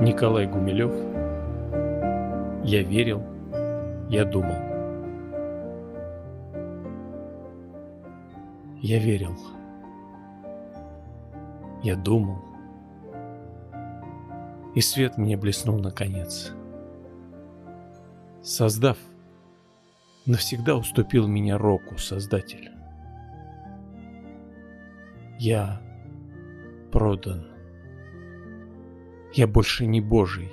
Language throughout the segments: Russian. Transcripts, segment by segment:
Николай Гумилев. Я верил, я думал. Я верил. Я думал. И свет мне блеснул наконец. Создав Навсегда уступил меня Року, Создатель. Я продан я больше не божий.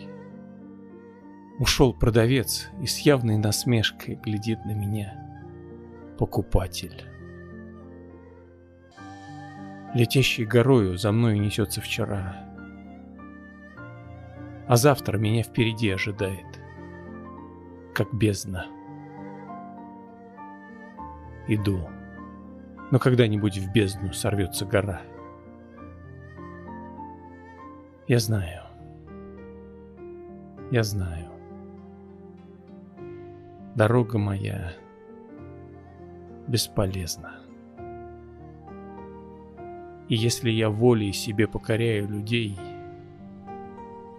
Ушел продавец и с явной насмешкой глядит на меня. Покупатель. Летящей горою за мной несется вчера. А завтра меня впереди ожидает, как бездна. Иду, но когда-нибудь в бездну сорвется гора. Я знаю. Я знаю. Дорога моя бесполезна. И если я волей себе покоряю людей,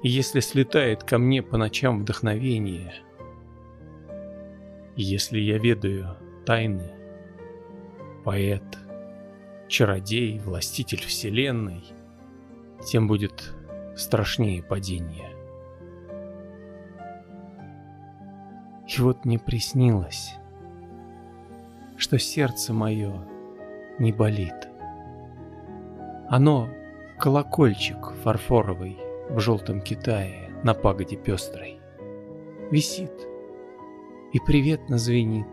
и если слетает ко мне по ночам вдохновение, и если я ведаю тайны, поэт, чародей, властитель вселенной, тем будет страшнее падение. И вот мне приснилось, что сердце мое не болит. Оно — колокольчик фарфоровый в желтом Китае на пагоде пестрой. Висит и приветно звенит.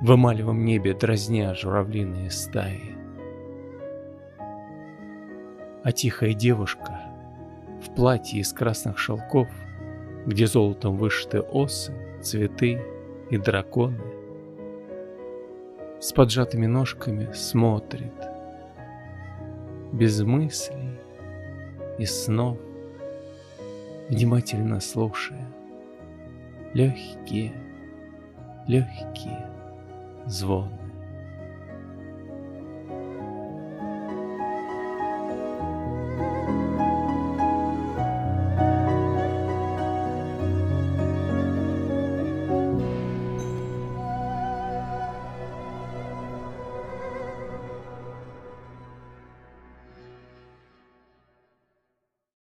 В эмалевом небе дразня журавлиные стаи. А тихая девушка в платье из красных шелков — где золотом вышиты осы, цветы и драконы. С поджатыми ножками смотрит, без мыслей и снов, внимательно слушая легкие, легкие звоны.